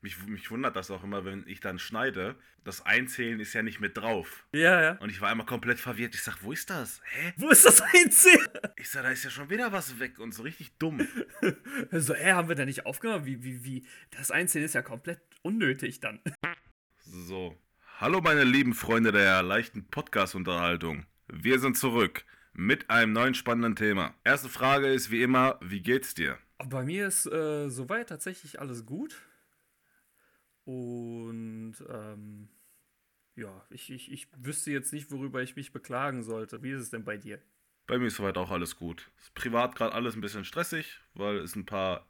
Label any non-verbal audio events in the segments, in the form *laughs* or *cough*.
Mich, mich wundert das auch immer, wenn ich dann schneide. Das Einzählen ist ja nicht mit drauf. Ja, ja. Und ich war einmal komplett verwirrt. Ich sag, wo ist das? Hä? Wo ist das Einzählen? Ich sag, da ist ja schon wieder was weg und so richtig dumm. *laughs* so, hä, haben wir da nicht aufgenommen? Wie, wie, wie? Das Einzählen ist ja komplett unnötig dann. So. Hallo meine lieben Freunde der leichten Podcast-Unterhaltung. Wir sind zurück mit einem neuen spannenden Thema. Erste Frage ist wie immer, wie geht's dir? Bei mir ist äh, soweit tatsächlich alles gut. Und ähm, ja, ich, ich, ich wüsste jetzt nicht, worüber ich mich beklagen sollte. Wie ist es denn bei dir? Bei mir ist soweit auch alles gut. Ist privat gerade alles ein bisschen stressig, weil es ein paar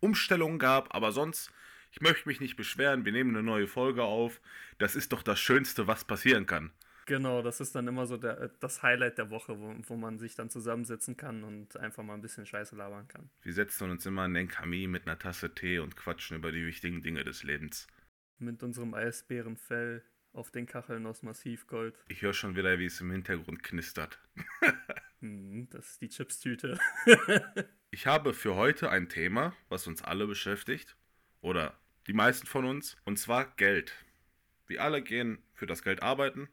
Umstellungen gab, aber sonst, ich möchte mich nicht beschweren. Wir nehmen eine neue Folge auf. Das ist doch das Schönste, was passieren kann. Genau, das ist dann immer so der, das Highlight der Woche, wo, wo man sich dann zusammensetzen kann und einfach mal ein bisschen Scheiße labern kann. Wir setzen uns immer in den Kamin mit einer Tasse Tee und quatschen über die wichtigen Dinge des Lebens. Mit unserem Eisbärenfell auf den Kacheln aus Massivgold. Ich höre schon wieder, wie es im Hintergrund knistert. *laughs* Hm, das ist die Chipstüte. *laughs* ich habe für heute ein Thema, was uns alle beschäftigt. Oder die meisten von uns. Und zwar Geld. Wir alle gehen für das Geld arbeiten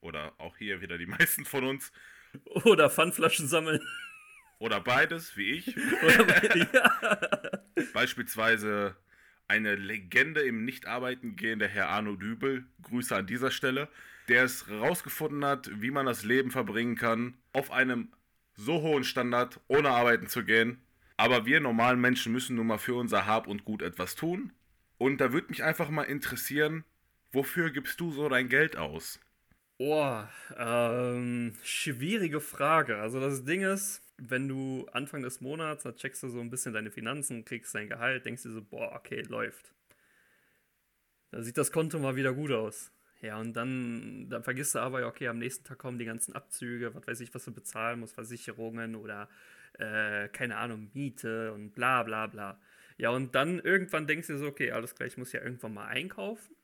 oder auch hier wieder die *laughs* meisten von uns. Oder Pfandflaschen sammeln. Oder beides, wie ich. *laughs* Oder, *laughs* ja. Beispielsweise eine Legende im Nicht-Arbeiten gehen, der Herr Arno Dübel. Grüße an dieser Stelle. Der es rausgefunden hat, wie man das Leben verbringen kann, auf einem so hohen Standard, ohne arbeiten zu gehen. Aber wir normalen Menschen müssen nun mal für unser Hab und Gut etwas tun. Und da würde mich einfach mal interessieren, wofür gibst du so dein Geld aus? Oh, ähm, schwierige Frage. Also das Ding ist, wenn du Anfang des Monats, da checkst du so ein bisschen deine Finanzen, kriegst dein Gehalt, denkst du so, boah, okay, läuft. Da sieht das Konto mal wieder gut aus. Ja, und dann, dann vergisst du aber, okay, am nächsten Tag kommen die ganzen Abzüge, was weiß ich, was du bezahlen musst, Versicherungen oder, äh, keine Ahnung, Miete und bla bla bla. Ja, und dann irgendwann denkst du so, okay, alles klar, ich muss ja irgendwann mal einkaufen.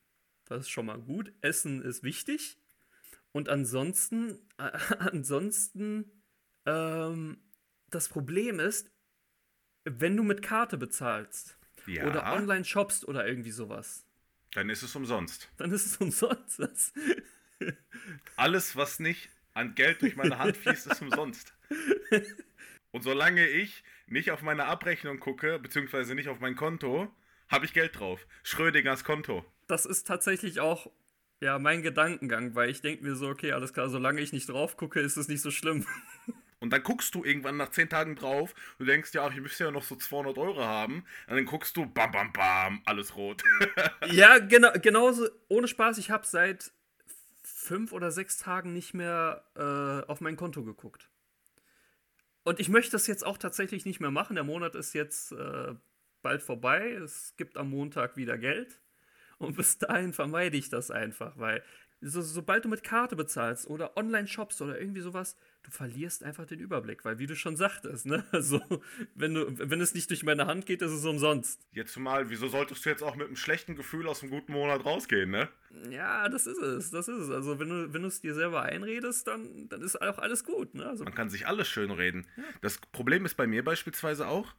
Das ist schon mal gut. Essen ist wichtig. Und ansonsten, äh, *laughs* ansonsten, ähm, das Problem ist, wenn du mit Karte bezahlst ja. oder online shoppst oder irgendwie sowas. Dann ist es umsonst. Dann ist es *laughs* umsonst. Alles, was nicht an Geld durch meine Hand fließt, ist umsonst. Und solange ich nicht auf meine Abrechnung gucke, beziehungsweise nicht auf mein Konto, habe ich Geld drauf. Schrödingers Konto. Das ist tatsächlich auch ja, mein Gedankengang, weil ich denke mir so, okay, alles klar, solange ich nicht drauf gucke, ist es nicht so schlimm. *laughs* Und dann guckst du irgendwann nach 10 Tagen drauf und denkst, ja, ich müsste ja noch so 200 Euro haben. Und dann guckst du, bam, bam, bam, alles rot. *laughs* ja, genau, genauso, ohne Spaß, ich habe seit fünf oder sechs Tagen nicht mehr äh, auf mein Konto geguckt. Und ich möchte das jetzt auch tatsächlich nicht mehr machen. Der Monat ist jetzt äh, bald vorbei. Es gibt am Montag wieder Geld. Und bis dahin vermeide ich das einfach, weil so, sobald du mit Karte bezahlst oder online shoppst oder irgendwie sowas, du verlierst einfach den Überblick, weil wie du schon sagtest, ne, *laughs* also wenn du wenn es nicht durch meine Hand geht, ist es umsonst. Jetzt mal, wieso solltest du jetzt auch mit einem schlechten Gefühl aus einem guten Monat rausgehen, ne? Ja, das ist es, das ist es. Also wenn du wenn du es dir selber einredest, dann dann ist auch alles gut, ne? Also, Man kann sich alles schön reden. Ja. Das Problem ist bei mir beispielsweise auch,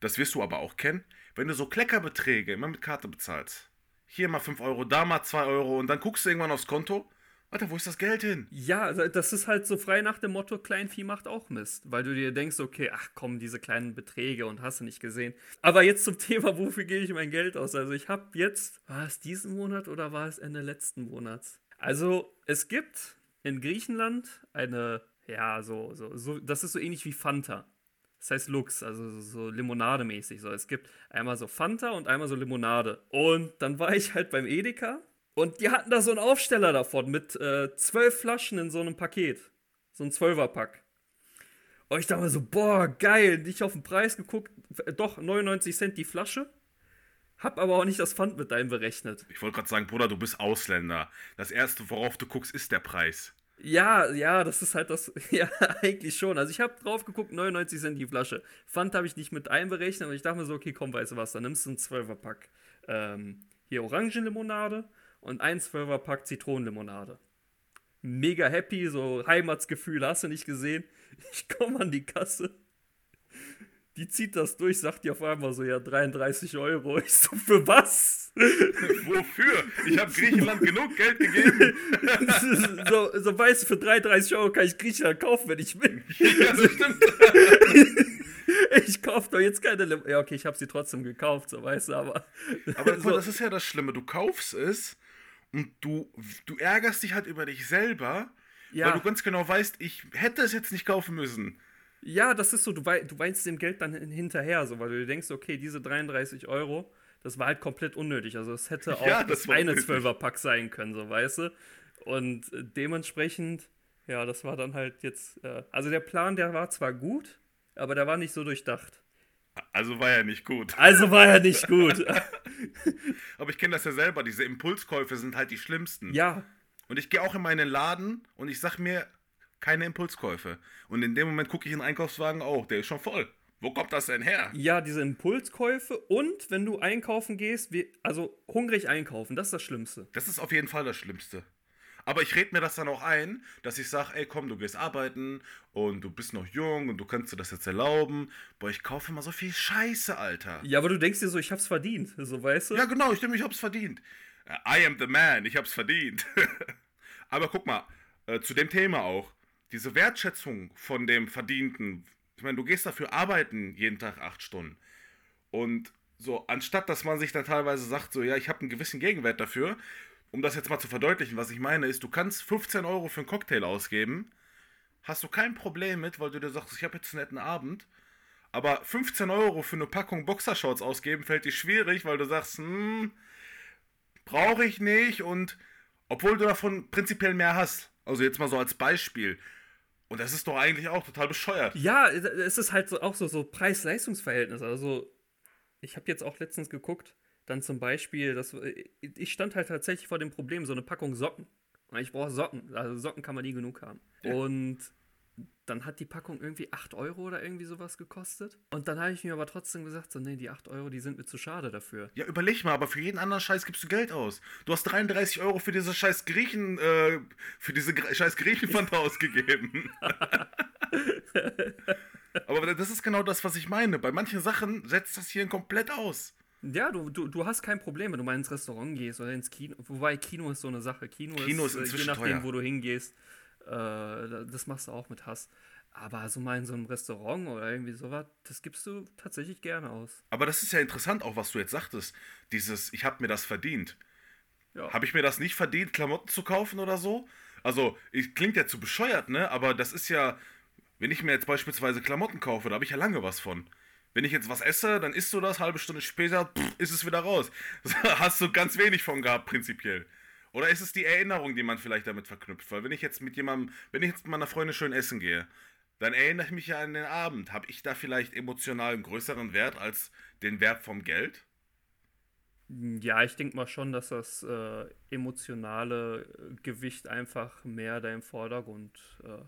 das wirst du aber auch kennen, wenn du so Kleckerbeträge immer mit Karte bezahlst hier mal 5 Euro, da mal 2 Euro und dann guckst du irgendwann aufs Konto. Alter, wo ist das Geld hin? Ja, das ist halt so frei nach dem Motto, Kleinvieh macht auch Mist. Weil du dir denkst, okay, ach komm, diese kleinen Beträge und hast du nicht gesehen. Aber jetzt zum *laughs* Thema, wofür gebe ich mein Geld aus? Also ich habe jetzt, war es diesen Monat oder war es Ende letzten Monats? Also es gibt in Griechenland eine, ja, so, so, so, das ist so ähnlich wie Fanta. Das heißt Lux, also so Limonade-mäßig. So. Es gibt einmal so Fanta und einmal so Limonade. Und dann war ich halt beim Edeka und die hatten da so einen Aufsteller davon mit äh, zwölf Flaschen in so einem Paket. So ein Zwölferpack. Und ich dachte mir so, boah, geil. Nicht auf den Preis geguckt. Doch, 99 Cent die Flasche. Hab aber auch nicht das Pfand mit einberechnet. Ich wollte gerade sagen, Bruder, du bist Ausländer. Das erste, worauf du guckst, ist der Preis. Ja, ja, das ist halt das. *laughs* Ja, eigentlich schon. Also ich habe drauf geguckt, 99 Cent die Flasche. Pfand habe ich nicht mit einberechnet, aber ich dachte mir so, okay, komm, weißt du was, dann nimmst du einen 12er Pack ähm, hier Orangenlimonade und ein 12er Pack Zitronenlimonade. Mega happy, so Heimatsgefühl, hast du nicht gesehen? *laughs* Ich komme an die Kasse. Die zieht das durch, sagt die auf einmal so, ja, 33 Euro. *laughs* Ich so, für was? *laughs* Wofür? Ich habe Griechenland genug Geld gegeben. *laughs* so, so weißt du, für 33 Euro kann ich Griechenland kaufen, wenn ich will. Ja, das stimmt. ich kaufe doch jetzt keine Lim Ja, okay, ich habe sie trotzdem gekauft, so weißt du, aber. Aber so. das ist ja das Schlimme. Du kaufst es und du, du ärgerst dich halt über dich selber, ja. weil du ganz genau weißt, ich hätte es jetzt nicht kaufen müssen. Ja, das ist so, du, wei du weinst dem Geld dann hinterher, so, weil du denkst, okay, diese 33 Euro, das war halt komplett unnötig. Also es hätte *laughs* auch ja, das, eine 12er-Pack sein können, so weißt du. Und äh, dementsprechend, ja, das war dann halt jetzt. Äh, also der Plan, der war zwar gut, aber der war nicht so durchdacht. Also war er nicht gut. Also war er nicht *laughs* gut. *laughs* aber ich kenne das ja selber, diese Impulskäufe sind halt die schlimmsten. Ja. Und ich gehe auch in meinen Laden und ich sag mir, keine Impulskäufe. Und in dem Moment gucke ich in den Einkaufswagen auch, der ist schon voll. Wo kommt das denn her? Ja, diese Impulskäufe und wenn du einkaufen gehst, wie, also hungrig einkaufen, das ist das Schlimmste. Das ist auf jeden Fall das Schlimmste. Aber ich rede mir das dann auch ein, dass ich sage, ey komm, du gehst arbeiten und du bist noch jung und du kannst dir das jetzt erlauben. Boah, ich kaufe immer so viel Scheiße, Alter. Ja, aber du denkst dir so, ich hab's verdient, so weißt du? Ja, genau, ich denke, ich hab's verdient. I am the man, ich hab's verdient. *laughs* aber guck mal, äh, zu dem Thema auch diese Wertschätzung von dem Verdienten, ich meine, du gehst dafür arbeiten jeden Tag acht Stunden. Und so, anstatt dass man sich dann teilweise sagt, so, ja, ich habe einen gewissen Gegenwert dafür, um das jetzt mal zu verdeutlichen, was ich meine, ist, du kannst 15 Euro für einen Cocktail ausgeben, hast du kein Problem mit, weil du dir sagst, ich habe jetzt einen netten Abend. Aber 15 Euro für eine Packung Boxershorts ausgeben fällt dir schwierig, weil du sagst, hm, brauche ich nicht und obwohl du davon prinzipiell mehr hast. Also jetzt mal so als Beispiel. Und das ist doch eigentlich auch total bescheuert. Ja, es ist halt so, auch so, so Preis-Leistungs-Verhältnis. Also, ich habe jetzt auch letztens geguckt, dann zum Beispiel, das, ich stand halt tatsächlich vor dem Problem, so eine Packung Socken. Ich brauche Socken. Also Socken kann man nie genug haben. Ja. Und dann hat die Packung irgendwie 8 Euro oder irgendwie sowas gekostet. Und dann habe ich mir aber trotzdem gesagt, so, nee, die 8 Euro, die sind mir zu schade dafür. Ja, überleg mal, aber für jeden anderen Scheiß gibst du Geld aus. Du hast 33 Euro für diese scheiß Griechen, äh, für diese scheiß Griechenfanta *laughs* ausgegeben. *laughs* aber das ist genau das, was ich meine. Bei manchen Sachen setzt das hier komplett aus. Ja, du, du, du hast kein Problem, wenn du mal ins Restaurant gehst oder ins Kino. Wobei Kino ist so eine Sache. Kino, Kino ist, ist äh, je nachdem, teuer. wo du hingehst. Äh, das machst du auch mit Hass. Aber so mal in so einem Restaurant oder irgendwie sowas, das gibst du tatsächlich gerne aus. Aber das ist ja interessant, auch was du jetzt sagtest. Dieses, ich habe mir das verdient. Ja. Habe ich mir das nicht verdient, Klamotten zu kaufen oder so? Also, ich, klingt ja zu bescheuert, ne? Aber das ist ja, wenn ich mir jetzt beispielsweise Klamotten kaufe, da habe ich ja lange was von. Wenn ich jetzt was esse, dann isst du das, halbe Stunde später pff, ist es wieder raus. *laughs* hast du ganz wenig von gehabt, prinzipiell. Oder ist es die Erinnerung, die man vielleicht damit verknüpft? Weil wenn ich jetzt mit jemandem, wenn ich jetzt mit meiner Freundin schön essen gehe, dann erinnere ich mich ja an den Abend. Habe ich da vielleicht emotional einen größeren Wert als den Wert vom Geld? Ja, ich denke mal schon, dass das äh, emotionale Gewicht einfach mehr da im Vordergrund äh,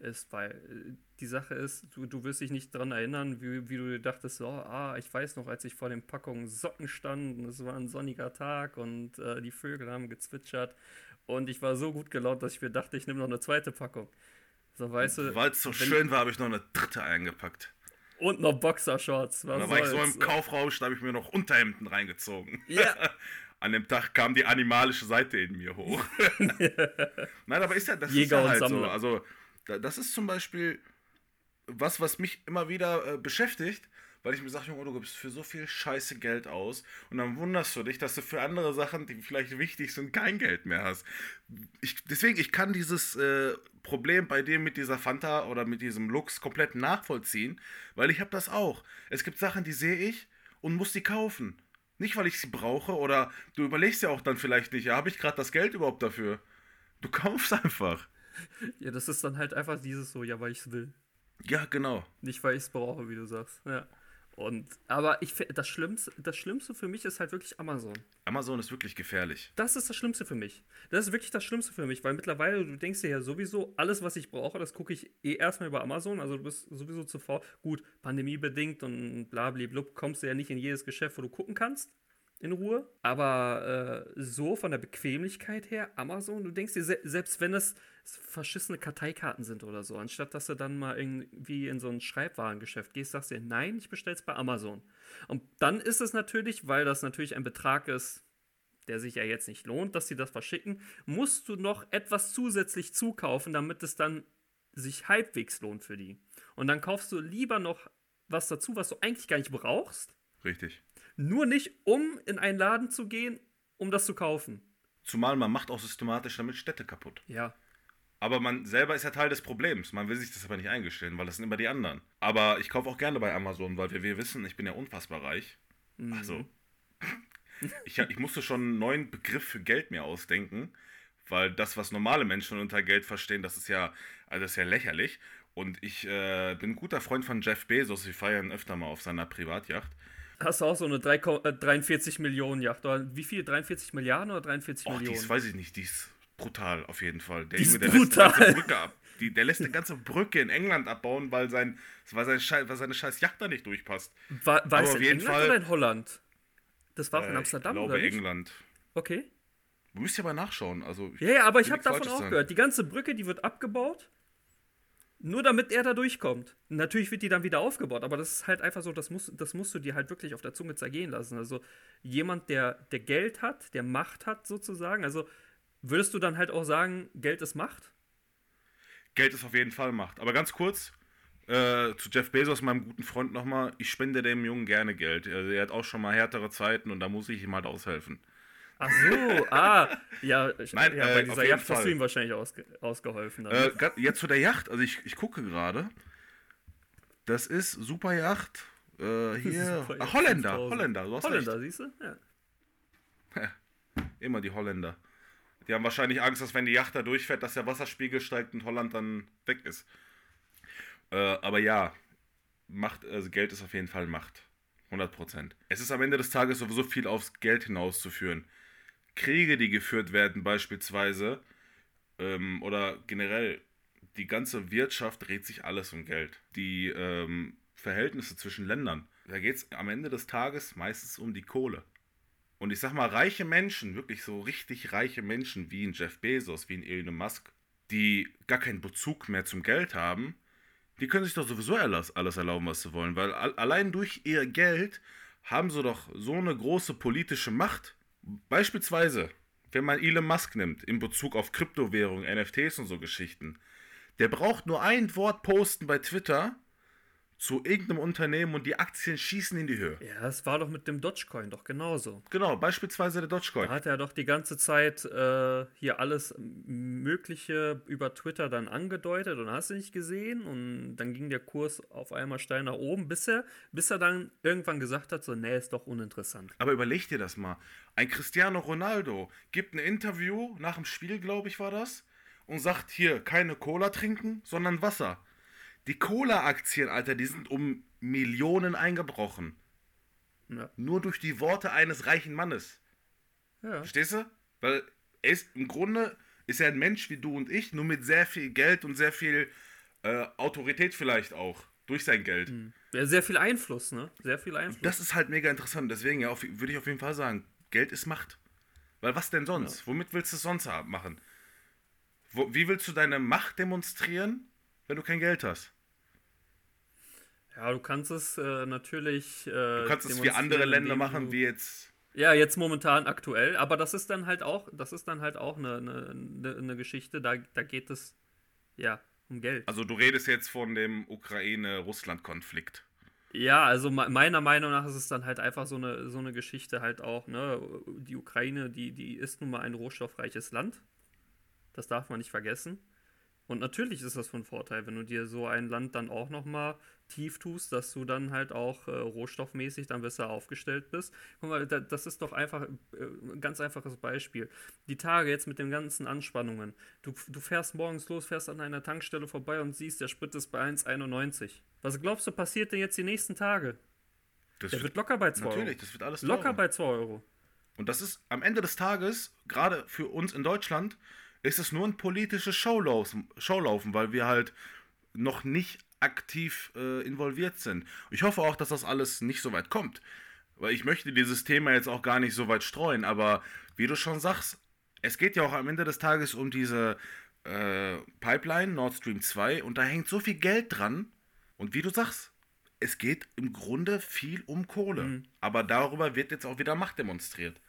ist, weil äh, die Sache ist, du, du wirst dich nicht daran erinnern, wie, wie du dachtest, so, ah, ich weiß noch, als ich vor den Packungen Socken stand und es war ein sonniger Tag und äh, die Vögel haben gezwitschert und ich war so gut gelaunt, dass ich mir dachte, ich nehme noch eine zweite Packung. So, weißt du. Weil es so schön war, habe ich noch eine dritte eingepackt. Und noch Boxershorts. Was da war ich so im Kaufrausch, da habe ich mir noch Unterhemden reingezogen. Ja. *laughs* An dem Tag kam die animalische Seite in mir hoch. *laughs* Nein, aber ist ja, das Jäger ist ja halt und so. Also, das ist zum Beispiel was, was mich immer wieder äh, beschäftigt, weil ich mir sage, Junge, du gibst für so viel Scheiße Geld aus und dann wunderst du dich, dass du für andere Sachen, die vielleicht wichtig sind, kein Geld mehr hast. Ich, deswegen, ich kann dieses äh, Problem bei dir mit dieser Fanta oder mit diesem Lux komplett nachvollziehen, weil ich habe das auch. Es gibt Sachen, die sehe ich und muss die kaufen. Nicht, weil ich sie brauche oder du überlegst ja auch dann vielleicht nicht, ja, habe ich gerade das Geld überhaupt dafür? Du kaufst einfach. Ja, das ist dann halt einfach dieses so, ja, weil ich es will. Ja, genau. Nicht, weil ich es brauche, wie du sagst. Ja. Und, aber ich das Schlimmste, das Schlimmste für mich ist halt wirklich Amazon. Amazon ist wirklich gefährlich. Das ist das Schlimmste für mich. Das ist wirklich das Schlimmste für mich, weil mittlerweile, du denkst dir ja sowieso, alles, was ich brauche, das gucke ich eh erstmal über Amazon. Also du bist sowieso zuvor, gut, pandemiebedingt und blablablub, kommst du ja nicht in jedes Geschäft, wo du gucken kannst. In Ruhe. Aber äh, so von der Bequemlichkeit her, Amazon, du denkst dir, se selbst wenn es verschissene Karteikarten sind oder so, anstatt dass du dann mal irgendwie in so ein Schreibwarengeschäft gehst, sagst du dir, nein, ich bestelle es bei Amazon. Und dann ist es natürlich, weil das natürlich ein Betrag ist, der sich ja jetzt nicht lohnt, dass sie das verschicken, musst du noch etwas zusätzlich zukaufen, damit es dann sich halbwegs lohnt für die. Und dann kaufst du lieber noch was dazu, was du eigentlich gar nicht brauchst. Richtig. Nur nicht, um in einen Laden zu gehen, um das zu kaufen. Zumal man macht auch systematisch damit Städte kaputt. Ja. Aber man selber ist ja Teil des Problems. Man will sich das aber nicht eingestehen, weil das sind immer die anderen. Aber ich kaufe auch gerne bei Amazon, weil wir, wir wissen, ich bin ja unfassbar reich. Mhm. Also, *laughs* ich, ich musste schon einen neuen Begriff für Geld mir ausdenken, weil das, was normale Menschen unter Geld verstehen, das ist ja, also das ist ja lächerlich. Und ich äh, bin ein guter Freund von Jeff Bezos. Wir feiern öfter mal auf seiner Privatjacht. Hast du auch so eine 3, äh, 43 Millionen Yacht? Oder wie viel? 43 Milliarden oder 43 Och, Millionen? Dies weiß ich nicht. Die ist brutal auf jeden Fall. Der die Junge, der brutal. lässt die ganze Brücke ab. Die, der lässt eine ganze Brücke in England abbauen, weil, sein, weil, seine, Schei weil seine scheiß Yacht da nicht durchpasst. War, war es in England Fall, oder in Holland? Das war auch in Amsterdam, ich glaube, oder nicht? England. Okay. Du müsst ja mal nachschauen. Also, ja, ja, aber ich habe davon auch sagen. gehört. Die ganze Brücke, die wird abgebaut nur damit er da durchkommt. Natürlich wird die dann wieder aufgebaut, aber das ist halt einfach so, das, muss, das musst du dir halt wirklich auf der Zunge zergehen lassen. Also jemand, der, der Geld hat, der Macht hat sozusagen, also würdest du dann halt auch sagen, Geld ist Macht? Geld ist auf jeden Fall Macht. Aber ganz kurz, äh, zu Jeff Bezos, meinem guten Freund nochmal, ich spende dem Jungen gerne Geld. Also er hat auch schon mal härtere Zeiten und da muss ich ihm halt aushelfen. Ach so, ah, ja, Nein, ja, bei äh, dieser Yacht Fall. hast du ihm wahrscheinlich ausge ausgeholfen. Äh, jetzt zu der Yacht, also ich, ich gucke gerade. Das ist Super Yacht. Äh, *laughs* hier. Super Ach, Holländer, 5000. Holländer, du hast Holländer, recht. siehst du? Ja. ja. Immer die Holländer. Die haben wahrscheinlich Angst, dass wenn die Yacht da durchfährt, dass der Wasserspiegel steigt und Holland dann weg ist. Äh, aber ja, Macht, also Geld ist auf jeden Fall Macht. 100%. Es ist am Ende des Tages sowieso viel aufs Geld hinauszuführen. Kriege, die geführt werden beispielsweise, ähm, oder generell die ganze Wirtschaft dreht sich alles um Geld. Die ähm, Verhältnisse zwischen Ländern, da geht es am Ende des Tages meistens um die Kohle. Und ich sag mal, reiche Menschen, wirklich so richtig reiche Menschen wie ein Jeff Bezos, wie ein Elon Musk, die gar keinen Bezug mehr zum Geld haben, die können sich doch sowieso alles, alles erlauben, was sie wollen, weil allein durch ihr Geld haben sie doch so eine große politische Macht, Beispielsweise, wenn man Elon Musk nimmt, in Bezug auf Kryptowährungen, NFTs und so Geschichten, der braucht nur ein Wort posten bei Twitter zu irgendeinem Unternehmen und die Aktien schießen in die Höhe. Ja, das war doch mit dem Dogecoin doch genauso. Genau, beispielsweise der Dogecoin. Da hat er doch die ganze Zeit äh, hier alles Mögliche über Twitter dann angedeutet und hast du nicht gesehen und dann ging der Kurs auf einmal steil nach oben, bis er, bis er dann irgendwann gesagt hat, so, nee, ist doch uninteressant. Aber überleg dir das mal. Ein Cristiano Ronaldo gibt ein Interview nach dem Spiel, glaube ich, war das, und sagt hier, keine Cola trinken, sondern Wasser. Die Cola-Aktien, Alter, die sind um Millionen eingebrochen. Ja. Nur durch die Worte eines reichen Mannes. Ja. Verstehst du? Weil er ist im Grunde ist er ein Mensch wie du und ich, nur mit sehr viel Geld und sehr viel äh, Autorität vielleicht auch. Durch sein Geld. Hm. Ja, sehr viel Einfluss, ne? Sehr viel Einfluss. Das ist halt mega interessant. Deswegen ja, würde ich auf jeden Fall sagen, Geld ist Macht. Weil was denn sonst? Ja. Womit willst du es sonst machen? Wo, wie willst du deine Macht demonstrieren, wenn du kein Geld hast. Ja, du kannst es äh, natürlich. Äh, du kannst es wie andere Länder machen, wie jetzt. Ja, jetzt momentan aktuell, aber das ist dann halt auch, das ist dann halt auch eine, eine, eine Geschichte, da, da geht es ja um Geld. Also du redest jetzt von dem Ukraine-Russland-Konflikt. Ja, also meiner Meinung nach ist es dann halt einfach so eine, so eine Geschichte halt auch, ne? Die Ukraine, die, die ist nun mal ein rohstoffreiches Land. Das darf man nicht vergessen. Und natürlich ist das von Vorteil, wenn du dir so ein Land dann auch nochmal tief tust, dass du dann halt auch äh, rohstoffmäßig dann besser aufgestellt bist. Guck mal, da, das ist doch einfach äh, ein ganz einfaches Beispiel. Die Tage jetzt mit den ganzen Anspannungen. Du, du fährst morgens los, fährst an einer Tankstelle vorbei und siehst, der Sprit ist bei 1,91. Was glaubst du, passiert denn jetzt die nächsten Tage? Das der wird, wird locker bei 2 Euro. Natürlich, das wird alles teurer. Locker bei 2 Euro. Und das ist am Ende des Tages, gerade für uns in Deutschland, ist es nur ein politisches Showlaufen, Showlaufen weil wir halt noch nicht aktiv äh, involviert sind. Ich hoffe auch, dass das alles nicht so weit kommt. weil ich möchte dieses Thema jetzt auch gar nicht so weit streuen, aber wie du schon sagst, es geht ja auch am Ende des Tages um diese äh, Pipeline Nord Stream 2 und da hängt so viel Geld dran. Und wie du sagst, es geht im Grunde viel um Kohle. Mhm. Aber darüber wird jetzt auch wieder Macht demonstriert.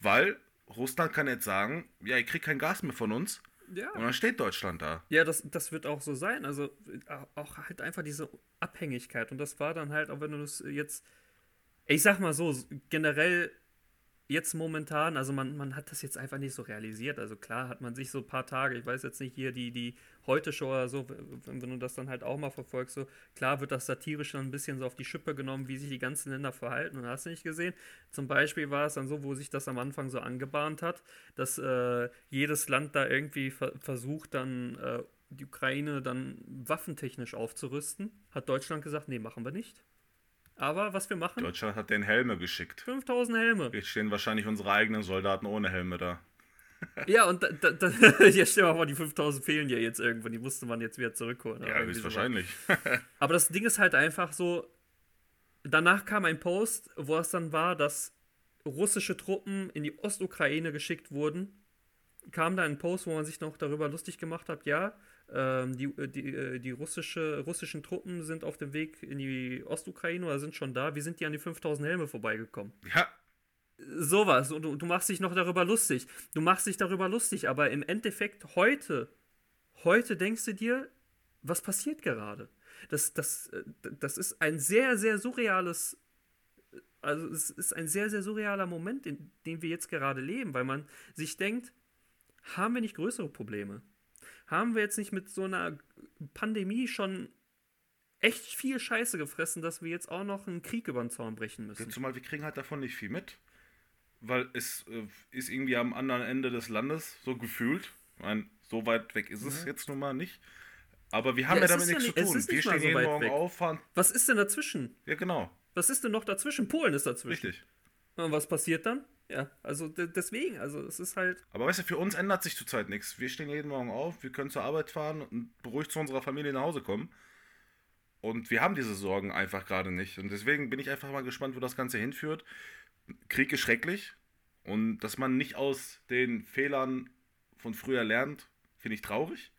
Weil Russland kann jetzt sagen, ja, ihr kriegt kein Gas mehr von uns. Ja. Und dann steht Deutschland da. Ja, das, das wird auch so sein. Also äh, auch halt einfach diese Abhängigkeit. Und das war dann halt, auch wenn du das jetzt, ich sag mal so, generell jetzt momentan, also man, man hat das jetzt einfach nicht so realisiert. Also klar hat man sich so ein paar Tage, ich weiß jetzt nicht hier die, die Heute-Show oder so, wenn, wenn, du das dann halt auch mal verfolgst, so klar wird das satirisch dann ein bisschen so auf die Schippe genommen, wie sich die ganzen Länder verhalten und hast du nicht gesehen. Zum Beispiel war es dann so, wo sich das am Anfang so angebahnt hat, dass äh, jedes Land da irgendwie ver versucht dann äh, die Ukraine dann waffentechnisch aufzurüsten. Hat Deutschland gesagt, nee, machen wir nicht. Aber was wir machen. Deutschland hat den Helme geschickt. 5000 Helme. Jetzt stehen wahrscheinlich unsere eigenen Soldaten ohne Helme da. *laughs* ja, und da, da, da, jetzt stell mal vor, die 5000 fehlen ja jetzt irgendwann. Die musste man jetzt wieder zurückholen. Ja, höchstwahrscheinlich. *laughs* Aber das Ding ist halt einfach so. Danach kam ein Post, wo es dann war, dass russische Truppen in die Ostukraine geschickt wurden. Kam da ein Post, wo man sich noch darüber lustig gemacht hat, ja, ähm, die, äh, die, äh, die russische, russischen Truppen sind auf dem Weg in die Ostukraine oder sind schon da. Wie sind die an die 5000 Helme vorbeigekommen? Ja. Sowas. Und du, du machst dich noch darüber lustig. Du machst dich darüber lustig, aber im Endeffekt heute, heute denkst du dir, was passiert gerade? Das, das, äh, das ist ein sehr, sehr surreales also es ist ein sehr, sehr surrealer Moment, in dem wir jetzt gerade leben, weil man sich denkt, haben wir nicht größere Probleme? Haben wir jetzt nicht mit so einer Pandemie schon echt viel Scheiße gefressen, dass wir jetzt auch noch einen Krieg über den Zaun brechen müssen. Zumal wir kriegen halt davon nicht viel mit. Weil es äh, ist irgendwie am anderen Ende des Landes so gefühlt. Ich meine, so weit weg ist es ja. jetzt nun mal nicht. Aber wir haben ja, ja damit nichts ja nicht, zu tun. Wir stehen so jeden Morgen weg. auf, fahren. Was ist denn dazwischen? Ja, genau. Was ist denn noch dazwischen? Polen ist dazwischen. Richtig. Und was passiert dann? Ja, also deswegen, also es ist halt. Aber weißt du, für uns ändert sich zurzeit nichts. Wir stehen jeden Morgen auf, wir können zur Arbeit fahren und beruhigt zu unserer Familie nach Hause kommen. Und wir haben diese Sorgen einfach gerade nicht. Und deswegen bin ich einfach mal gespannt, wo das Ganze hinführt. Krieg ist schrecklich. Und dass man nicht aus den Fehlern von früher lernt, finde ich traurig.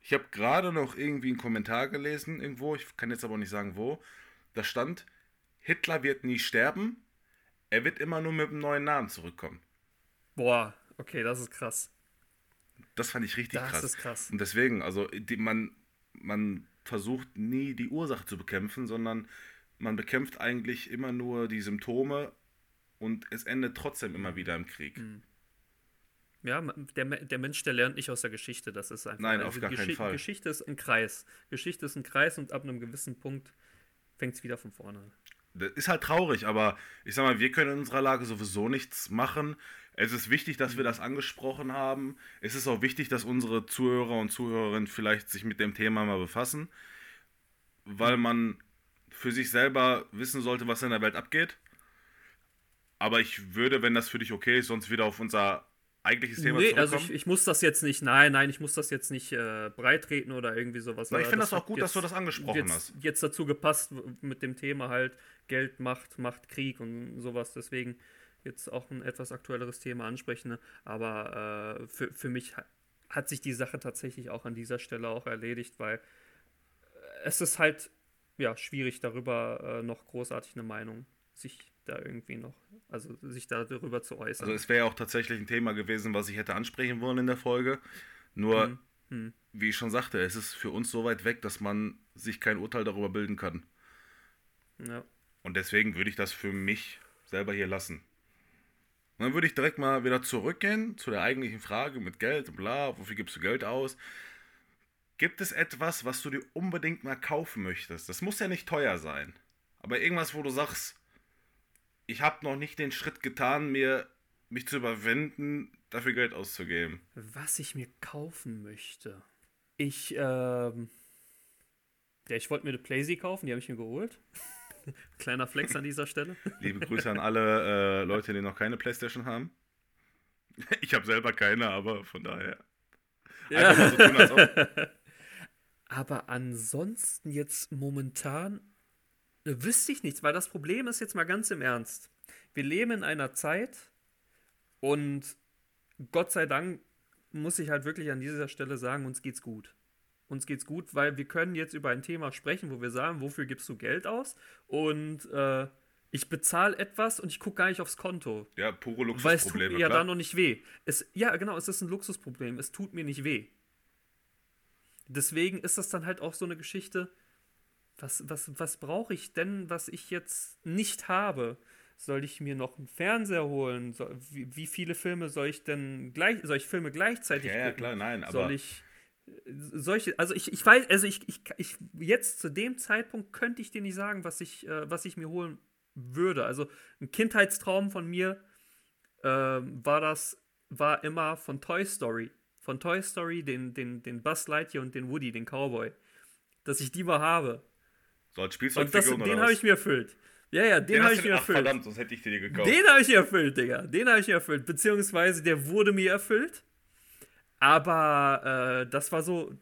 Ich habe gerade noch irgendwie einen Kommentar gelesen, irgendwo, ich kann jetzt aber nicht sagen wo. Da stand, Hitler wird nie sterben, er wird immer nur mit einem neuen Namen zurückkommen. Boah, okay, das ist krass. Das fand ich richtig das krass. Das ist krass. Und deswegen, also die, man, man versucht nie die Ursache zu bekämpfen, sondern man bekämpft eigentlich immer nur die Symptome und es endet trotzdem immer wieder im Krieg. Mhm. Ja, der, der Mensch, der lernt nicht aus der Geschichte, das ist einfach. Nein, also auf gar Gesch keinen Fall. Geschichte ist ein Kreis. Geschichte ist ein Kreis und ab einem gewissen Punkt fängt es wieder von vorne an. Das ist halt traurig, aber ich sag mal, wir können in unserer Lage sowieso nichts machen. Es ist wichtig, dass wir das angesprochen haben. Es ist auch wichtig, dass unsere Zuhörer und Zuhörerinnen vielleicht sich mit dem Thema mal befassen, weil man für sich selber wissen sollte, was in der Welt abgeht. Aber ich würde, wenn das für dich okay ist, sonst wieder auf unser eigentliches Thema nee, also ich, ich, muss das jetzt nicht, nein, nein, ich muss das jetzt nicht äh, breitreten oder irgendwie sowas. Na, ich finde das, das auch gut, jetzt, dass du das angesprochen jetzt, hast. Jetzt dazu gepasst mit dem Thema halt Geld macht, macht Krieg und sowas. Deswegen jetzt auch ein etwas aktuelleres Thema ansprechen. Aber äh, für, für mich hat sich die Sache tatsächlich auch an dieser Stelle auch erledigt, weil es ist halt ja schwierig darüber äh, noch großartig eine Meinung sich da irgendwie noch, also sich darüber zu äußern. Also es wäre ja auch tatsächlich ein Thema gewesen, was ich hätte ansprechen wollen in der Folge. Nur, hm, hm. wie ich schon sagte, es ist für uns so weit weg, dass man sich kein Urteil darüber bilden kann. Ja. Und deswegen würde ich das für mich selber hier lassen. Und dann würde ich direkt mal wieder zurückgehen zu der eigentlichen Frage mit Geld und bla, wofür gibst du Geld aus? Gibt es etwas, was du dir unbedingt mal kaufen möchtest? Das muss ja nicht teuer sein. Aber irgendwas, wo du sagst, ich habe noch nicht den Schritt getan, mir mich zu überwinden, dafür Geld auszugeben. Was ich mir kaufen möchte. Ich, ähm. Ja, ich wollte mir eine Playsee kaufen, die habe ich mir geholt. *laughs* Kleiner Flex an dieser Stelle. Liebe Grüße an alle äh, Leute, die noch keine Playstation haben. *laughs* Ich habe selber keine, aber von daher. Ja. So tun, *laughs* aber ansonsten jetzt momentan Wüsste ich nichts, weil das Problem ist jetzt mal ganz im Ernst. Wir leben in einer Zeit und Gott sei Dank muss ich halt wirklich an dieser Stelle sagen, uns geht's gut. Uns geht's gut, weil wir können jetzt über ein Thema sprechen, wo wir sagen, wofür gibst du Geld aus? Und äh, ich bezahle etwas und ich gucke gar nicht aufs Konto. Ja, pure Luxusprobleme. Weil es tut mir ja dann noch nicht weh. Es, ja, genau, es ist ein Luxusproblem. Es tut mir nicht weh. Deswegen ist das dann halt auch so eine Geschichte, was, was, was brauche ich denn, was ich jetzt nicht habe? Soll ich mir noch einen Fernseher holen? Soll, wie, wie, viele Filme soll ich denn gleich, soll ich Filme gleichzeitig ja, Ja, klar, nein, aber. Soll ich solche, also ich, ich weiß, also ich, ich, ich, jetzt zu dem Zeitpunkt könnte ich dir nicht sagen, was ich, äh, was ich mir holen würde. Also ein Kindheitstraum von mir äh, war das, war immer von Toy Story. Von Toy Story, den, den, den Buzz Lightyear und den Woody, den Cowboy. Dass ich die mal habe. So als Spielzeugfigur Und den habe ich mir erfüllt. Ja, ja, den, den habe ich mir erfüllt. Verdammt, sonst hätte ich dir gekauft. Den habe ich mir erfüllt, Digga. Den habe ich mir erfüllt. Beziehungsweise der wurde mir erfüllt. Aber äh, das war so,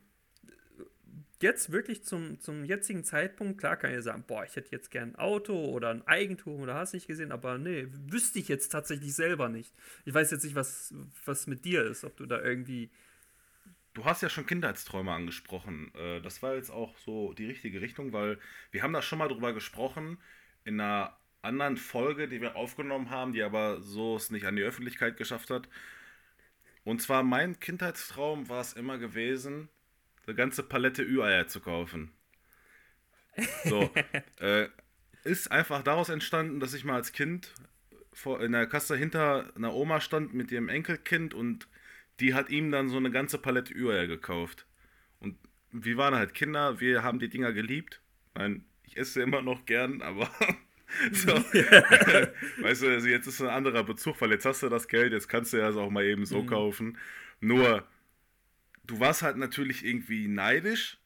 jetzt wirklich zum, zum jetzigen Zeitpunkt, klar kann ich sagen, boah, ich hätte jetzt gern ein Auto oder ein Eigentum oder hast nicht gesehen, aber nee, wüsste ich jetzt tatsächlich selber nicht. Ich weiß jetzt nicht, was, was mit dir ist, ob du da irgendwie. Du hast ja schon Kindheitsträume angesprochen. Äh, das war jetzt auch so die richtige Richtung, weil wir haben da schon mal drüber gesprochen in einer anderen Folge, die wir aufgenommen haben, die aber so es nicht an die Öffentlichkeit geschafft hat. Und zwar mein Kindheitstraum war es immer gewesen, eine ganze Palette Ü-Eier zu kaufen. So, *laughs* äh, ist einfach daraus entstanden, dass ich mal als Kind vor, in der Kasse hinter einer Oma stand mit ihrem Enkelkind und die hat ihm dann so eine ganze Palette Ü-Eier gekauft. Und wir waren halt Kinder, wir haben die Dinger geliebt. Ich, meine, ich esse immer noch gern, aber *laughs* So. *laughs* weißt du, also jetzt ist ein anderer Bezug, weil jetzt hast du das Geld, jetzt kannst du ja auch mal eben so mhm. kaufen. Nur, du warst halt natürlich irgendwie neidisch.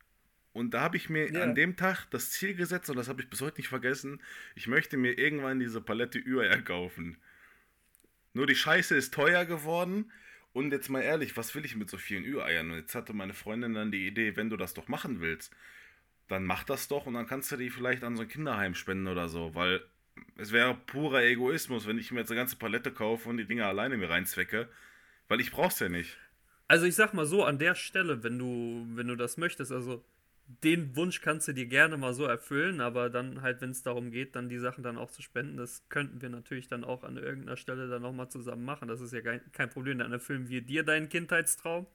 Und da habe ich mir ja. an dem Tag das Ziel gesetzt, und das habe ich bis heute nicht vergessen, ich möchte mir irgendwann diese Palette Ü-Eier kaufen. Nur die Scheiße ist teuer geworden. Und jetzt mal ehrlich, was will ich mit so vielen Ü-Eiern? Und jetzt hatte meine Freundin dann die Idee, wenn du das doch machen willst, dann mach das doch und dann kannst du die vielleicht an so ein Kinderheim spenden oder so, weil es wäre purer Egoismus, wenn ich mir jetzt eine ganze Palette kaufe und die Dinger alleine mir reinzwecke, weil ich brauch's ja nicht. Also ich sag mal so, an der Stelle, wenn du, wenn du das möchtest, also den Wunsch kannst du dir gerne mal so erfüllen, aber dann halt, wenn es darum geht, dann die Sachen dann auch zu spenden, das könnten wir natürlich dann auch an irgendeiner Stelle dann nochmal zusammen machen. Das ist ja kein Problem. Dann erfüllen wir dir deinen Kindheitstraum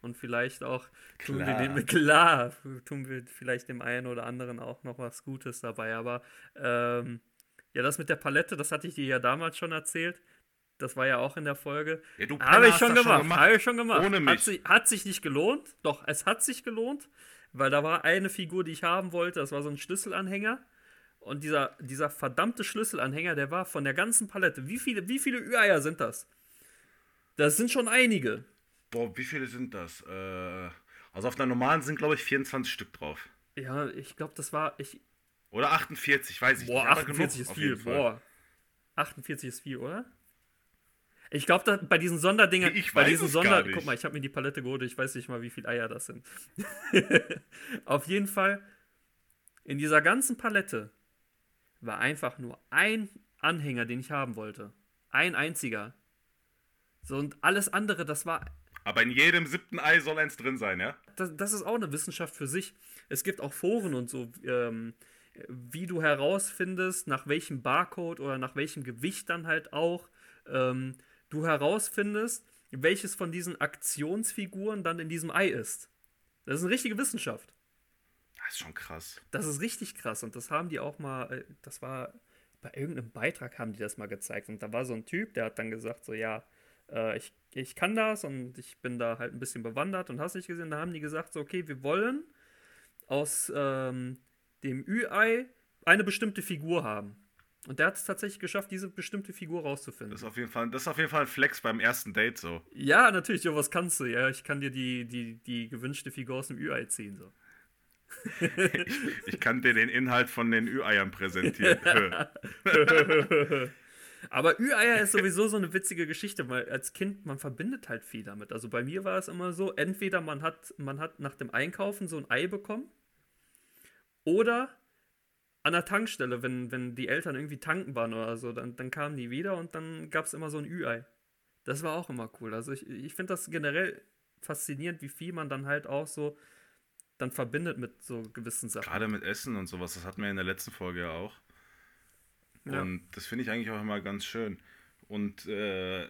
und vielleicht auch tun klar. wir dem *laughs* klar, tun wir vielleicht dem einen oder anderen auch noch was Gutes dabei. Aber ähm, ja, das mit der Palette, das hatte ich dir ja damals schon erzählt. Das war ja auch in der Folge. Ja, Habe ich schon gemacht. gemacht. Habe ich schon gemacht. Ohne mich. Hat, sich, hat sich nicht gelohnt. Doch, es hat sich gelohnt, weil da war eine Figur, die ich haben wollte. Das war so ein Schlüsselanhänger. Und dieser, dieser verdammte Schlüsselanhänger, der war von der ganzen Palette. Wie viele, wie viele Ü-Eier sind das? Das sind schon einige. Boah, wie viele sind das? Äh, also auf der normalen sind, glaube ich, 24 Stück drauf. Ja, ich glaube, das war. Ich, oder 48, weiß ich boah, nicht. Boah, 48 ist viel. Boah. 48 ist viel, oder? Ich glaube, bei diesen Sonderdingern. Ich bei weiß diesen Sonder. Guck mal, ich habe mir die Palette geholt. Ich weiß nicht mal, wie viele Eier das sind. *laughs* Auf jeden Fall, in dieser ganzen Palette war einfach nur ein Anhänger, den ich haben wollte. Ein einziger. So, und alles andere, das war. Aber in jedem siebten Ei soll eins drin sein, ja? Das, das ist auch eine Wissenschaft für sich. Es gibt auch Foren und so, ähm, wie du herausfindest, nach welchem Barcode oder nach welchem Gewicht dann halt auch ähm, du herausfindest, welches von diesen Aktionsfiguren dann in diesem Ei ist. Das ist eine richtige Wissenschaft. Das ist schon krass. Das ist richtig krass und das haben die auch mal, äh, das war bei irgendeinem Beitrag haben die das mal gezeigt und da war so ein Typ, der hat dann gesagt so, ja, äh, ich, ich kann das und ich bin da halt ein bisschen bewandert und hast nicht gesehen, da haben die gesagt, so, okay, wir wollen aus ähm, dem Ü-Ei eine bestimmte Figur haben. Und der hat es tatsächlich geschafft, diese bestimmte Figur rauszufinden. Das ist auf jeden Fall, das ist auf jeden Fall ein Flex beim ersten Date so. Ja, natürlich, ja, was kannst du? Ja, ich kann dir die, die, die gewünschte Figur aus dem Ü-Ei ziehen. So. *laughs* ich, ich, kann dir den Inhalt von den Ü-Eiern präsentieren. *laughs* *laughs* Aber Ü-Eier ist sowieso so eine witzige Geschichte, weil als Kind, man verbindet halt viel damit. Also bei mir war es immer so, entweder man hat, man hat nach dem Einkaufen so ein Ei bekommen oder an der Tankstelle, wenn, wenn die Eltern irgendwie tanken waren oder so, dann, dann kamen die wieder und dann gab es immer so ein Ü-Ei. Das war auch immer cool. Also ich, ich finde das generell faszinierend, wie viel man dann halt auch so dann verbindet mit so gewissen Sachen. Gerade mit Essen und sowas, das hatten wir in der letzten Folge ja auch. Ja. Und das finde ich eigentlich auch immer ganz schön. Und äh,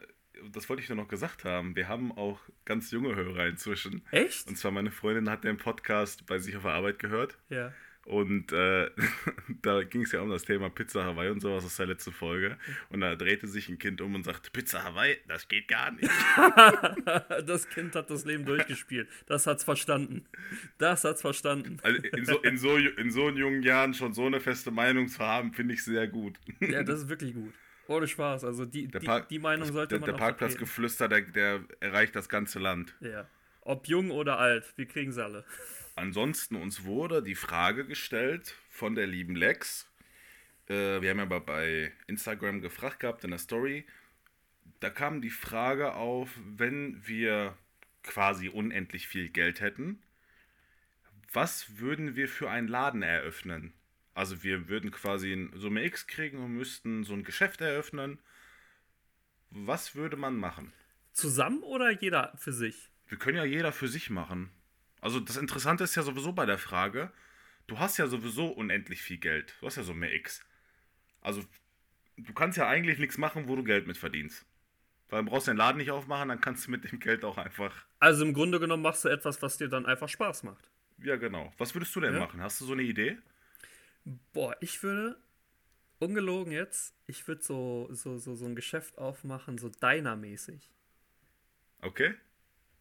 das wollte ich nur noch gesagt haben. Wir haben auch ganz junge Hörer inzwischen. Echt? Und zwar meine Freundin hat den Podcast bei sich auf der Arbeit gehört. Ja. Und äh, *laughs* da ging es ja um das Thema Pizza Hawaii und sowas aus der letzten Folge. Und da drehte sich ein Kind um und sagte, Pizza Hawaii, das geht gar nicht. *laughs* das Kind hat das Leben durchgespielt. Das hat's verstanden. Das hat's verstanden. Also in so, in so, in so jungen Jahren schon so eine feste Meinung zu haben, finde ich sehr gut. Ja, das ist wirklich gut. Ohne Spaß. Also die, die, die, Meinung sollte der, man Der Parkplatzgeflüster, der, der erreicht das ganze Land. Ja. Ob jung oder alt, wir kriegen sie alle. Ansonsten uns wurde die Frage gestellt von der lieben Lex. Äh, wir haben ja bei Instagram gefragt gehabt in der Story. Da kam die Frage auf, wenn wir quasi unendlich viel Geld hätten, was würden wir für einen Laden eröffnen? Also wir würden quasi eine Summe X kriegen und müssten so ein Geschäft eröffnen. Was würde man machen? Zusammen oder jeder für sich? Wir können ja jeder für sich machen. Also das Interessante ist ja sowieso bei der Frage, du hast ja sowieso unendlich viel Geld. Du hast ja so mehr X. Also du kannst ja eigentlich nichts machen, wo du Geld mit verdienst. Weil du brauchst den Laden nicht aufmachen, dann kannst du mit dem Geld auch einfach. Also im Grunde genommen machst du etwas, was dir dann einfach Spaß macht. Ja, genau. Was würdest du denn ja? machen? Hast du so eine Idee? Boah, ich würde, ungelogen jetzt, ich würde so, so, so, so ein Geschäft aufmachen, so Diner-mäßig. Okay.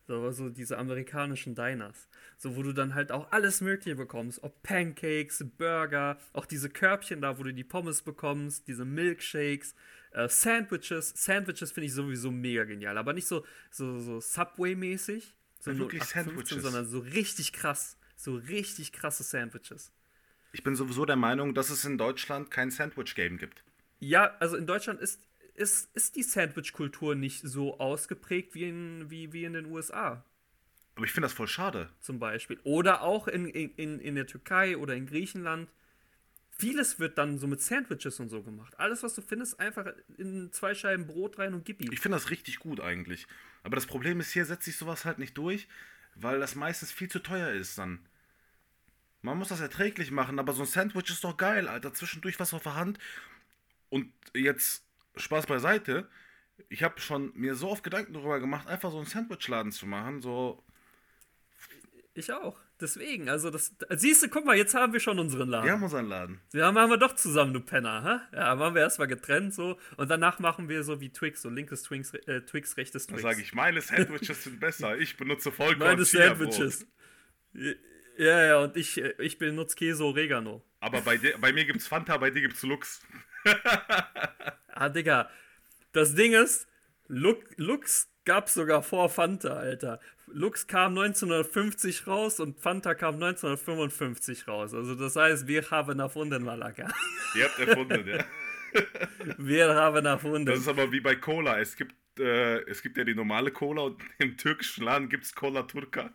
So, so diese amerikanischen Diners. So, wo du dann halt auch alles Mögliche bekommst. Ob Pancakes, Burger, auch diese Körbchen da, wo du die Pommes bekommst, diese Milkshakes, äh, Sandwiches. Sandwiches finde ich sowieso mega genial. Aber nicht so, so, so Subway-mäßig. So ja, wirklich 8, Sandwiches. 15, sondern so richtig krass. So richtig krasse Sandwiches. Ich bin sowieso der Meinung, dass es in Deutschland kein Sandwich-Game gibt. Ja, also in Deutschland ist ist, ist die Sandwich-Kultur nicht so ausgeprägt wie in, wie, wie in den USA. Aber ich finde das voll schade. Zum Beispiel. Oder auch in, in, in der Türkei oder in Griechenland. Vieles wird dann so mit Sandwiches und so gemacht. Alles, was du findest, einfach in zwei Scheiben Brot rein und gib ihm. Ich finde das richtig gut eigentlich. Aber das Problem ist, hier setzt sich sowas halt nicht durch, weil das meistens viel zu teuer ist dann. Man muss das erträglich machen, aber so ein Sandwich ist doch geil, Alter. Zwischendurch was auf der Hand. Und jetzt Spaß beiseite. Ich habe schon mir so oft Gedanken darüber gemacht, einfach so einen Sandwichladen zu machen. So. Ich auch. Deswegen, also das. Siehst du, guck mal, jetzt haben wir schon unseren Laden. Wir haben unseren Laden. Wir haben, haben wir doch zusammen, du Penner, hä? Ja, machen wir erstmal getrennt so und danach machen wir so wie Twix, so linkes Twix, äh, Twix rechtes Twix. Dann sage ich, meine Sandwiches sind besser. *laughs* Ich benutze Vollkorn. Meine Sandwiches. Ja, ja, und ich, ich benutze Käse Oregano. Aber bei, de, bei mir gibt's Fanta, bei dir gibt's Lux. *laughs* ah, Digga. Das Ding ist, Lux, Lux gab's sogar vor Fanta, Alter. Lux kam 1950 raus und Fanta kam 1955 raus. Also das heißt, wir haben erfunden, Malaka. *laughs* Ihr habt erfunden, ja. *laughs* wir haben erfunden. Das ist aber wie bei Cola. Es gibt, äh, es gibt ja die normale Cola und *laughs* im türkischen Laden gibt es Cola Turka.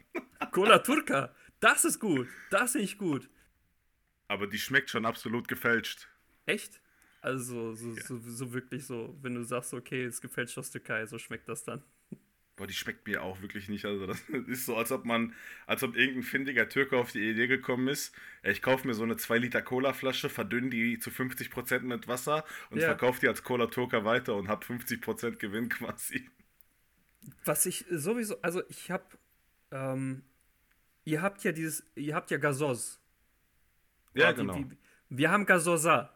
Cola Turka, das ist gut. Das finde ich gut. Aber die schmeckt schon absolut gefälscht. Echt? Also so, ja. so, so, wirklich so, wenn du sagst, okay, es gefällt aus Türkei, so schmeckt das dann. Boah, die schmeckt mir auch wirklich nicht. Also das *laughs* ist so, als ob man, als ob irgendein findiger Türke auf die Idee gekommen ist, ich kaufe mir so eine 2 Liter Cola-Flasche, verdünne die zu 50% mit Wasser und ja. verkaufe die als Cola Turka weiter und habe 50% Gewinn *laughs* quasi. Was ich sowieso, also ich habe, ähm, ihr habt ja dieses, ihr habt ja Gazoz. Ja, genau. Die, die, wir haben Gazosa.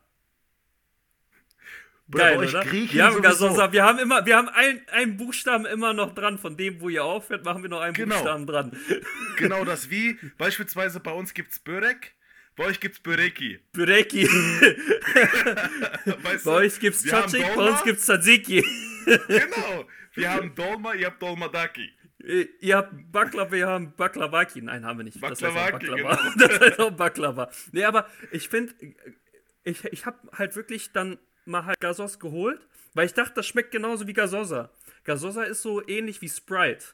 Geil, oder? Wir haben, Gasosa, wir haben immer, wir haben ein, einen Buchstaben immer noch dran. Von dem, wo ihr aufhört, machen wir noch einen genau. Buchstaben dran. *laughs* Genau das wie, beispielsweise bei uns gibt es Börek, bei euch gibt es Böreki. Böreki. *laughs* weißt bei euch gibt's Chachik, bei uns gibt's Tzatziki. *laughs* genau. Wir haben Dolma, ihr habt Dolmadaki. Ihr habt Baklava, wir haben Baklavaki. Nein, haben wir nicht. Baklavaki, das heißt auch Baklava. Genau. Das heißt auch Baklava. Nee, aber ich finde, ich, ich habe halt wirklich dann mal halt Gasos geholt, weil ich dachte, das schmeckt genauso wie Gasosa. Gasosa ist so ähnlich wie Sprite.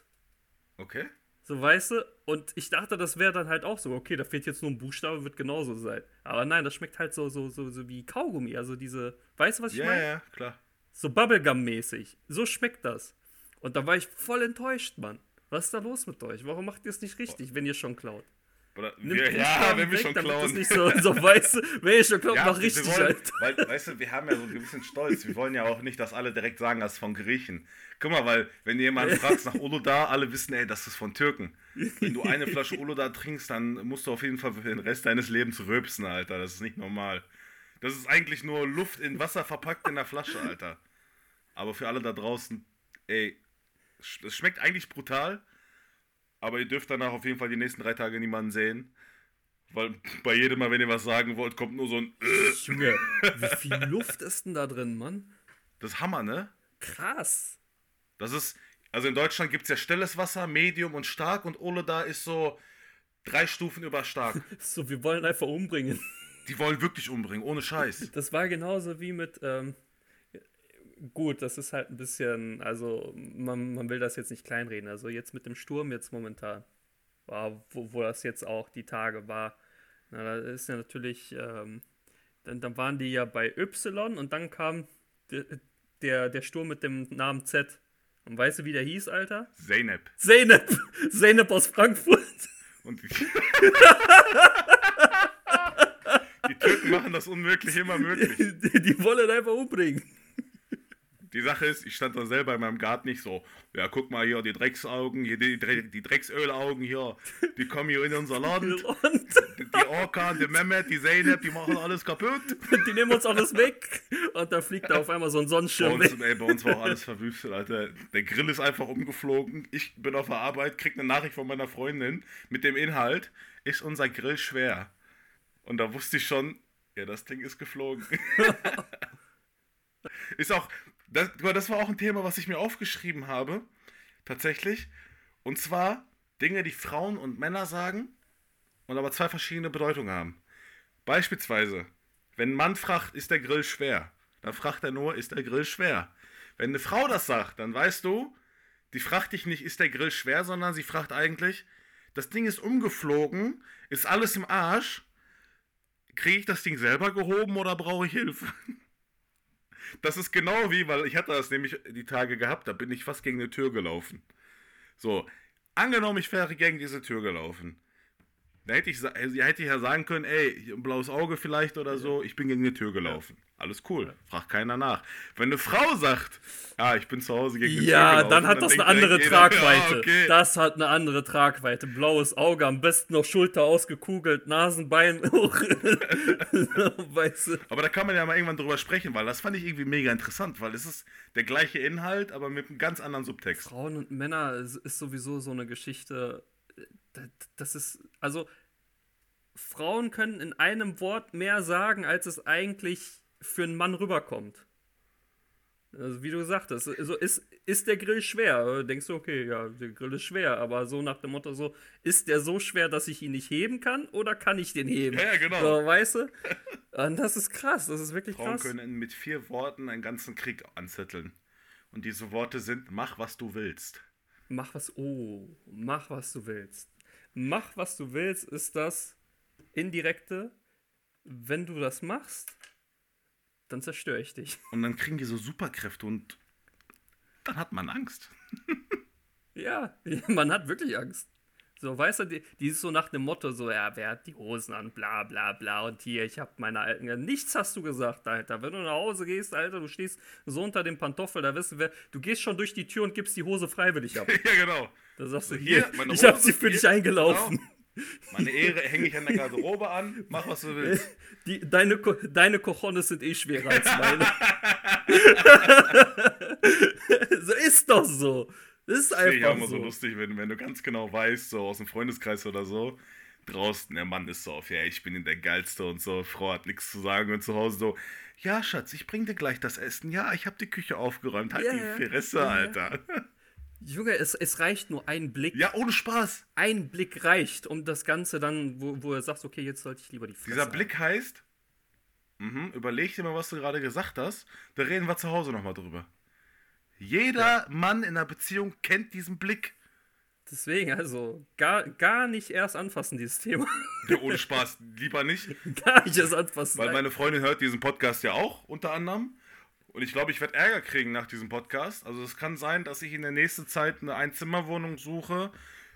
Okay. So, weißt du? Und ich dachte, das wäre dann halt auch so, okay, da fehlt jetzt nur ein Buchstabe, wird genauso sein. Aber nein, das schmeckt halt so, so, so, so wie Kaugummi. Also diese, weißt du, was ich Ja, meine? ja, klar. So Bubblegum-mäßig. So schmeckt das. Und da war ich voll enttäuscht, Mann. Was ist da los mit euch? Warum macht ihr es nicht richtig, wenn ihr schon klaut? Oder, wir, ja, wenn wir schon damit das klauen. nicht so, so weißt du, wenn ihr schon klaut, Ja, mach richtig, wollen, Alter. weil, weißt du, wir haben ja so einen gewissen Stolz. Wir wollen ja auch nicht, dass alle direkt sagen, das ist von Griechen. Guck mal, weil, wenn jemand fragt nach Uludağ, alle wissen, ey, das ist von Türken. Wenn du eine Flasche *laughs* Uludağ trinkst, dann musst du auf jeden Fall für den Rest deines Lebens rülpsen, Alter. Das ist nicht normal. Das ist eigentlich nur Luft in Wasser verpackt in der Flasche, Alter. Aber für alle da draußen, ey, es schmeckt eigentlich brutal, aber ihr dürft danach auf jeden Fall die nächsten drei Tage niemanden sehen. Weil bei jedem Mal, wenn ihr was sagen wollt, kommt nur so ein äh, Junge, *laughs* wie viel Luft ist denn da drin, Mann? Das ist Hammer, ne? Krass. Das ist, also in Deutschland gibt es ja stilles Wasser, Medium und stark und Ole da ist so drei Stufen über stark. *laughs* So, wir wollen einfach umbringen. Die wollen wirklich umbringen, ohne Scheiß. Das war genauso wie mit, ähm, gut, das ist halt ein bisschen, also man, man will das jetzt nicht kleinreden. Also jetzt mit dem Sturm jetzt momentan, wo, wo das jetzt auch die Tage war, na, da ist ja natürlich, ähm, dann, dann waren die ja bei Y und dann kam der, der, der Sturm mit dem Namen Z. Und weißt du, wie der hieß, Alter? Zeynep. Zeynep! *laughs* Zeynep aus Frankfurt! Und die, *laughs* die Türken machen das Unmögliche immer möglich. Die, die wollen einfach umbringen. Die Sache ist, ich stand da selber in meinem Garten nicht so, ja, guck mal hier, die Drecksaugen, hier, die, die Drecksölaugen hier, die kommen hier in unser *laughs* Land. Und Die Orkan, die Mehmet, die Zeynep, die machen alles kaputt. die nehmen uns alles weg. Und da fliegt da auf einmal so ein Bei Sonnenschirm uns, weg. ey, bei uns war auch alles verwüstet, Alter. Der Grill ist einfach umgeflogen. Ich bin auf der Arbeit, krieg eine Nachricht von meiner Freundin mit dem Inhalt, ist unser Grill schwer? Und da wusste ich schon, ja, das Ding ist geflogen. *laughs* ist auch, das, das war auch ein Thema, was ich mir aufgeschrieben habe, tatsächlich. Und zwar Dinge, die Frauen und Männer sagen und aber zwei verschiedene Bedeutungen haben. Beispielsweise, wenn ein Mann fragt, ist der Grill schwer, dann fragt er nur, ist der Grill schwer. Wenn eine Frau das sagt, dann weißt du, die fragt dich nicht, ist der Grill schwer, sondern sie fragt eigentlich, das Ding ist umgeflogen, ist alles im Arsch, kriege ich das Ding selber gehoben oder brauche ich Hilfe? *laughs* Das ist genau wie, weil ich hatte das nämlich die Tage gehabt, da bin ich fast gegen eine Tür gelaufen. So, angenommen, ich wäre gegen diese Tür gelaufen. Da hätte ich, hätte ich ja sagen können, ey, ein blaues Auge vielleicht oder so, ich bin gegen eine Tür gelaufen. Alles cool, fragt keiner nach. Wenn eine Frau sagt, ja, ich bin zu Hause gegen eine Tür Ja, gelaufen, dann hat das eine andere jeder, *laughs* Tragweite. Ja, okay. Das hat eine andere Tragweite. Blaues Auge, am besten noch Schulter ausgekugelt, Nasenbein *laughs* hoch. *laughs* weißt du? Aber da kann man ja mal irgendwann drüber sprechen, weil das fand ich irgendwie mega interessant, weil es ist der gleiche Inhalt, aber mit einem ganz anderen Subtext. Frauen und Männer ist sowieso so eine Geschichte. Das, ist, also, Frauen können in einem Wort mehr sagen, als es eigentlich für einen Mann rüberkommt. Also, wie du sagtest, also ist, ist der Grill schwer? Denkst du, okay, ja, der Grill ist schwer, aber so nach dem Motto so, ist der so schwer, dass ich ihn nicht heben kann oder kann ich den heben? Ja, genau. So, weißt du? Und das ist krass, das ist wirklich Frauen krass. können mit vier Worten einen ganzen Krieg anzetteln. Und diese Worte sind, mach was du willst. Mach was, oh, mach was du willst. Mach was du willst ist das indirekte, wenn du das machst, dann zerstöre ich dich. Und dann kriegen die so Superkräfte und dann hat man Angst. *laughs* Ja, *laughs* man hat wirklich Angst. So, weißt du, die, die ist so nach dem Motto, so, ja, wer hat die Hosen an, bla bla bla und hier, ich hab meine alten, nichts hast du gesagt, Alter. Wenn du nach Hause gehst, Alter, du stehst so unter dem Pantoffel, da wissen wir, du gehst schon durch die Tür und gibst die Hose freiwillig ab. *laughs* ja, genau. Da sagst du, Hier, hier, ich hab sie für hier, dich eingelaufen. Genau. Meine Ehre hänge ich an der Garderobe an, mach was du willst. *laughs* Die, deine, deine Cojones sind eh schwerer als meine. *laughs* so ist doch so. Das ist Das finde ich auch einfach immer so so. lustig, wenn, wenn du ganz genau weißt, so aus dem Freundeskreis oder so, draußen, der Mann ist so auf, ja, ich bin der Geilste und so, Frau hat nichts zu sagen und zu Hause so, ja, Schatz, ich bring dir gleich das Essen. Ja, ich habe die Küche aufgeräumt. Halt Ja, die. Fresse, ja. Alter. *laughs* Junge, es, es reicht nur ein Blick. Ja, ohne Spaß. Ein Blick reicht, um das Ganze dann, wo, wo er sagt, okay, jetzt sollte ich lieber die Fresse Dieser halten. Blick heißt, mhm, überleg dir mal, was du gerade gesagt hast. Da reden wir zu Hause nochmal drüber. Jeder Mann in einer Beziehung kennt diesen Blick. Deswegen, also, gar, gar nicht erst anfassen, dieses Thema. Ja, ohne Spaß, lieber nicht. *laughs* gar nicht erst anfassen. Weil meine Freundin hört diesen Podcast ja auch, unter anderem. Und ich glaube, ich werde Ärger kriegen nach diesem Podcast. Also es kann sein, dass ich in der nächsten Zeit eine Einzimmerwohnung suche.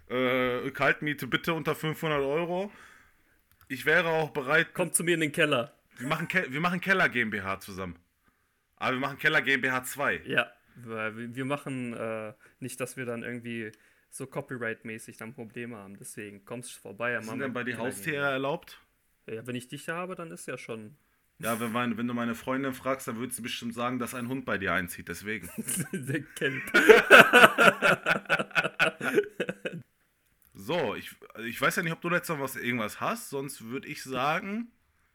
Äh, Kaltmiete bitte unter 500 Euro. Ich wäre auch bereit. Kommt zu mir in den Keller. Wir machen, Ke wir machen Keller GmbH zusammen. Aber wir machen Keller GmbH 2. Ja, weil wir machen äh, nicht, dass wir dann irgendwie so Copyright-mäßig dann Probleme haben. Deswegen kommst du vorbei. Sind denn bei die Haustiere erlaubt? Ja, wenn ich dich habe, dann ist ja schon. Ja, wenn, mein, wenn du meine Freundin fragst, dann würdest du bestimmt sagen, dass ein Hund bei dir einzieht, deswegen. *laughs* Der Kelp. so, ich, ich weiß ja nicht, ob du jetzt noch was, irgendwas hast, sonst würde ich sagen,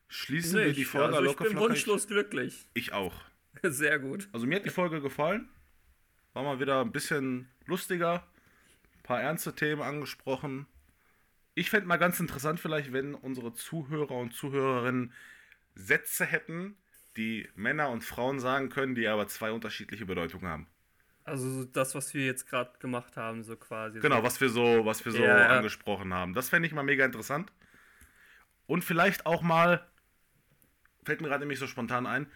schließen nicht. wir die Folge also ich bin wunschlos glücklich. Ich auch. *laughs* Sehr gut. Also mir hat die Folge gefallen. War mal wieder ein bisschen lustiger. Ein paar ernste Themen angesprochen. Ich fände mal ganz interessant vielleicht, wenn unsere Zuhörer und Zuhörerinnen Sätze hätten, die Männer und Frauen sagen können, die aber zwei unterschiedliche Bedeutungen haben. Also das, was wir jetzt gerade gemacht haben, so quasi. Genau, was wir so, was wir so ja, angesprochen haben. Das fände ich mal mega interessant. Und vielleicht auch mal, fällt mir gerade nämlich so spontan ein,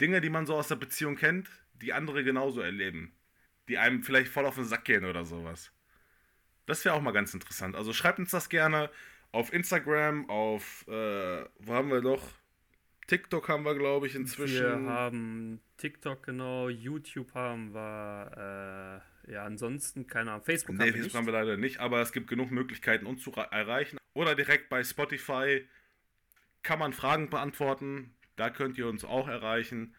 Dinge, die man so aus der Beziehung kennt, die andere genauso erleben. Die einem vielleicht voll auf den Sack gehen oder sowas. Das wäre auch mal ganz interessant. Also schreibt uns das gerne auf Instagram, auf, äh, wo haben wir doch? TikTok haben wir, glaube ich, inzwischen. Wir haben TikTok, genau. YouTube haben wir, äh, ja, ansonsten, keine Ahnung. Facebook nee, haben wir nicht. haben wir leider nicht, aber es gibt genug Möglichkeiten, uns zu erreichen. Oder direkt bei Spotify kann man Fragen beantworten. Da könnt ihr uns auch erreichen.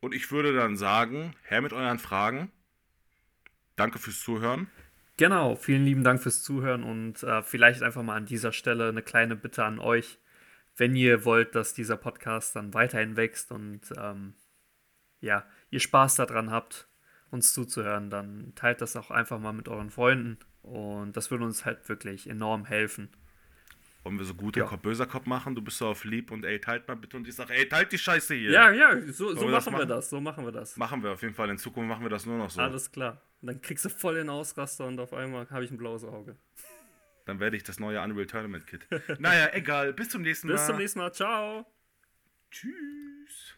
Und ich würde dann sagen, her mit euren Fragen. Danke fürs Zuhören. Genau, vielen lieben Dank fürs Zuhören und äh, vielleicht einfach mal an dieser Stelle eine kleine Bitte an euch wenn ihr wollt, dass dieser Podcast dann weiterhin wächst und ähm, ja, ihr Spaß daran habt, uns zuzuhören, dann teilt das auch einfach mal mit euren Freunden und das würde uns halt wirklich enorm helfen. Wollen wir so guter ja. Kopf, böser Kopf machen? Du bist so auf lieb und ey, teilt mal bitte und ich sage, ey, teilt die Scheiße hier. Ja, ja, so, so wir machen wir das, so machen wir das. Machen wir auf jeden Fall, in Zukunft machen wir das nur noch so. Alles klar. Und dann kriegst du voll den Ausraster und auf einmal habe ich ein blaues Auge. Dann werde ich das neue Unreal Tournament Kit. naja, *laughs* egal. Bis zum nächsten Mal. Bis zum nächsten Mal. Ciao. Tschüss.